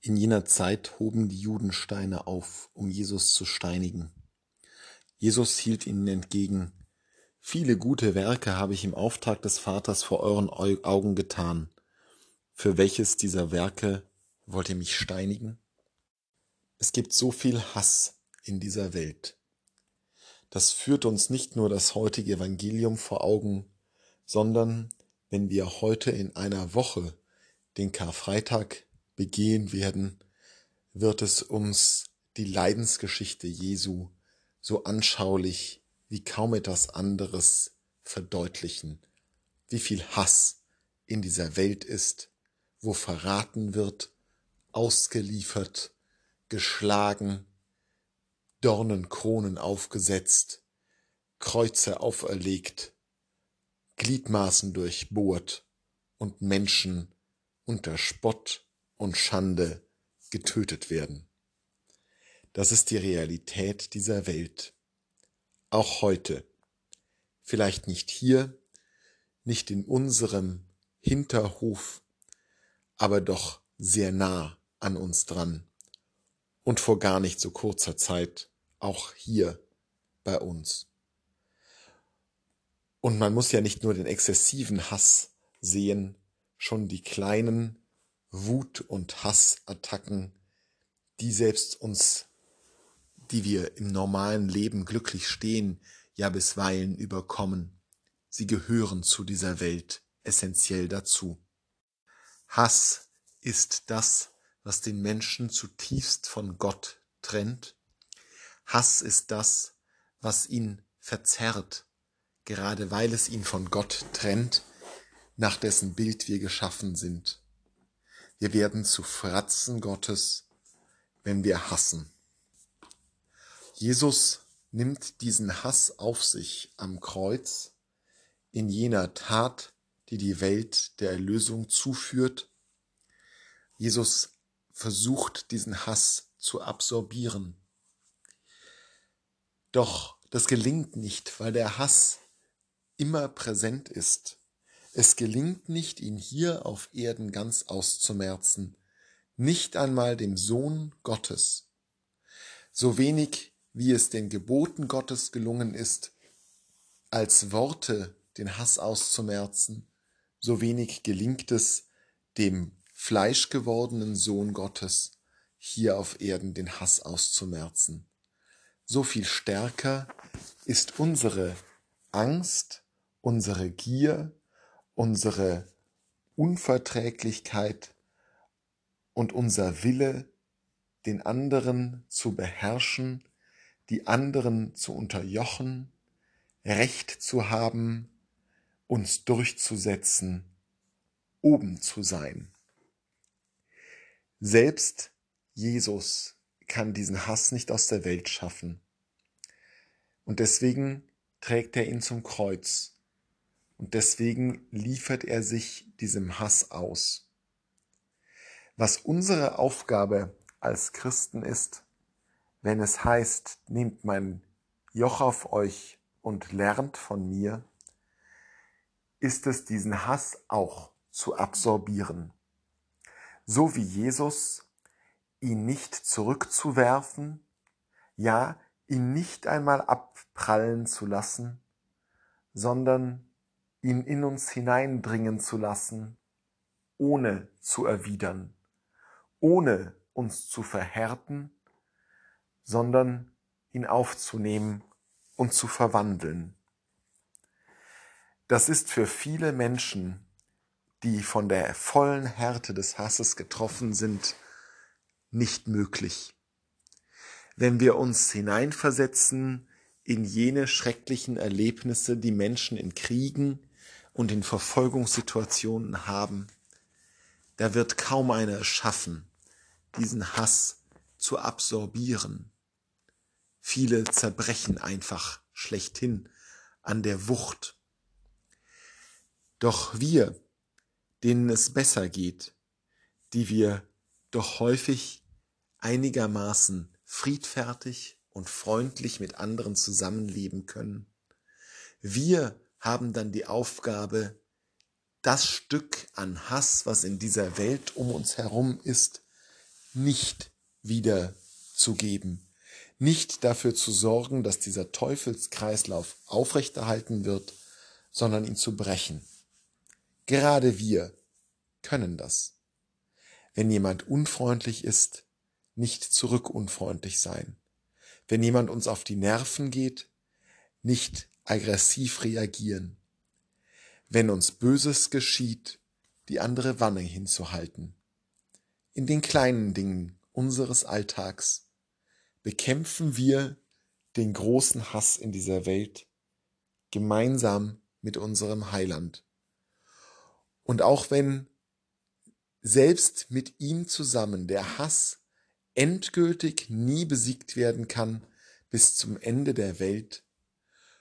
In jener Zeit hoben die Juden Steine auf, um Jesus zu steinigen. Jesus hielt ihnen entgegen, Viele gute Werke habe ich im Auftrag des Vaters vor euren Augen getan. Für welches dieser Werke wollt ihr mich steinigen? Es gibt so viel Hass in dieser Welt. Das führt uns nicht nur das heutige Evangelium vor Augen, sondern wenn wir heute in einer Woche den Karfreitag begehen werden, wird es uns die Leidensgeschichte Jesu so anschaulich wie kaum etwas anderes verdeutlichen, wie viel Hass in dieser Welt ist, wo verraten wird, ausgeliefert, geschlagen, Dornenkronen aufgesetzt, Kreuze auferlegt, Gliedmaßen durchbohrt und Menschen unter Spott und Schande getötet werden. Das ist die Realität dieser Welt. Auch heute. Vielleicht nicht hier, nicht in unserem Hinterhof, aber doch sehr nah an uns dran. Und vor gar nicht so kurzer Zeit auch hier bei uns. Und man muss ja nicht nur den exzessiven Hass sehen, schon die kleinen Wut- und Hassattacken, die selbst uns, die wir im normalen Leben glücklich stehen, ja bisweilen überkommen. Sie gehören zu dieser Welt essentiell dazu. Hass ist das, was den Menschen zutiefst von Gott trennt. Hass ist das, was ihn verzerrt, gerade weil es ihn von Gott trennt, nach dessen Bild wir geschaffen sind. Wir werden zu Fratzen Gottes, wenn wir hassen. Jesus nimmt diesen Hass auf sich am Kreuz in jener Tat, die die Welt der Erlösung zuführt. Jesus versucht diesen Hass zu absorbieren. Doch das gelingt nicht, weil der Hass immer präsent ist. Es gelingt nicht, ihn hier auf Erden ganz auszumerzen, nicht einmal dem Sohn Gottes. So wenig wie es den Geboten Gottes gelungen ist, als Worte den Hass auszumerzen, so wenig gelingt es dem fleischgewordenen Sohn Gottes, hier auf Erden den Hass auszumerzen. So viel stärker ist unsere Angst, unsere Gier, unsere Unverträglichkeit und unser Wille, den anderen zu beherrschen, die anderen zu unterjochen, Recht zu haben, uns durchzusetzen, oben zu sein. Selbst Jesus kann diesen Hass nicht aus der Welt schaffen. Und deswegen trägt er ihn zum Kreuz und deswegen liefert er sich diesem Hass aus. Was unsere Aufgabe als Christen ist, wenn es heißt, nehmt mein Joch auf euch und lernt von mir, ist es diesen Hass auch zu absorbieren. So wie Jesus, ihn nicht zurückzuwerfen, ja, ihn nicht einmal abprallen zu lassen, sondern ihn in uns hineindringen zu lassen, ohne zu erwidern, ohne uns zu verhärten, sondern ihn aufzunehmen und zu verwandeln. Das ist für viele Menschen, die von der vollen Härte des Hasses getroffen sind, nicht möglich. Wenn wir uns hineinversetzen in jene schrecklichen Erlebnisse, die Menschen in Kriegen, und in Verfolgungssituationen haben, da wird kaum einer schaffen, diesen Hass zu absorbieren. Viele zerbrechen einfach schlechthin an der Wucht. Doch wir, denen es besser geht, die wir doch häufig einigermaßen friedfertig und freundlich mit anderen zusammenleben können, wir haben dann die Aufgabe, das Stück an Hass, was in dieser Welt um uns herum ist, nicht wiederzugeben, nicht dafür zu sorgen, dass dieser Teufelskreislauf aufrechterhalten wird, sondern ihn zu brechen. Gerade wir können das. Wenn jemand unfreundlich ist, nicht zurückunfreundlich sein. Wenn jemand uns auf die Nerven geht, nicht aggressiv reagieren. Wenn uns Böses geschieht, die andere Wanne hinzuhalten. In den kleinen Dingen unseres Alltags bekämpfen wir den großen Hass in dieser Welt gemeinsam mit unserem Heiland. Und auch wenn selbst mit ihm zusammen der Hass endgültig nie besiegt werden kann bis zum Ende der Welt,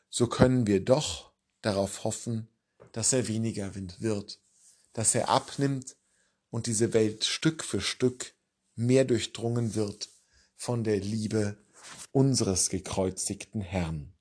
so können wir doch darauf hoffen, dass er weniger wird, dass er abnimmt und diese Welt Stück für Stück mehr durchdrungen wird von der Liebe unseres gekreuzigten Herrn.